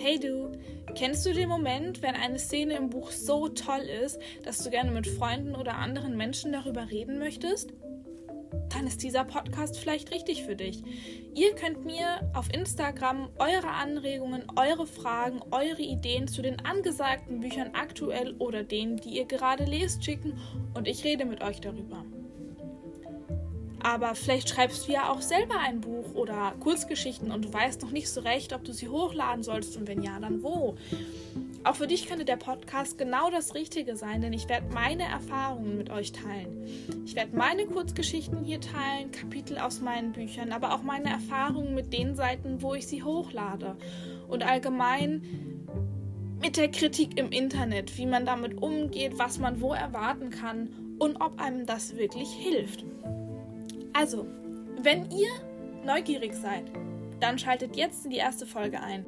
Hey du, kennst du den Moment, wenn eine Szene im Buch so toll ist, dass du gerne mit Freunden oder anderen Menschen darüber reden möchtest? Dann ist dieser Podcast vielleicht richtig für dich. Ihr könnt mir auf Instagram eure Anregungen, eure Fragen, eure Ideen zu den angesagten Büchern aktuell oder denen, die ihr gerade lest, schicken und ich rede mit euch darüber. Aber vielleicht schreibst du ja auch selber ein Buch oder Kurzgeschichten und du weißt noch nicht so recht, ob du sie hochladen sollst und wenn ja, dann wo. Auch für dich könnte der Podcast genau das Richtige sein, denn ich werde meine Erfahrungen mit euch teilen. Ich werde meine Kurzgeschichten hier teilen, Kapitel aus meinen Büchern, aber auch meine Erfahrungen mit den Seiten, wo ich sie hochlade. Und allgemein mit der Kritik im Internet, wie man damit umgeht, was man wo erwarten kann und ob einem das wirklich hilft. Also, wenn ihr neugierig seid, dann schaltet jetzt in die erste Folge ein.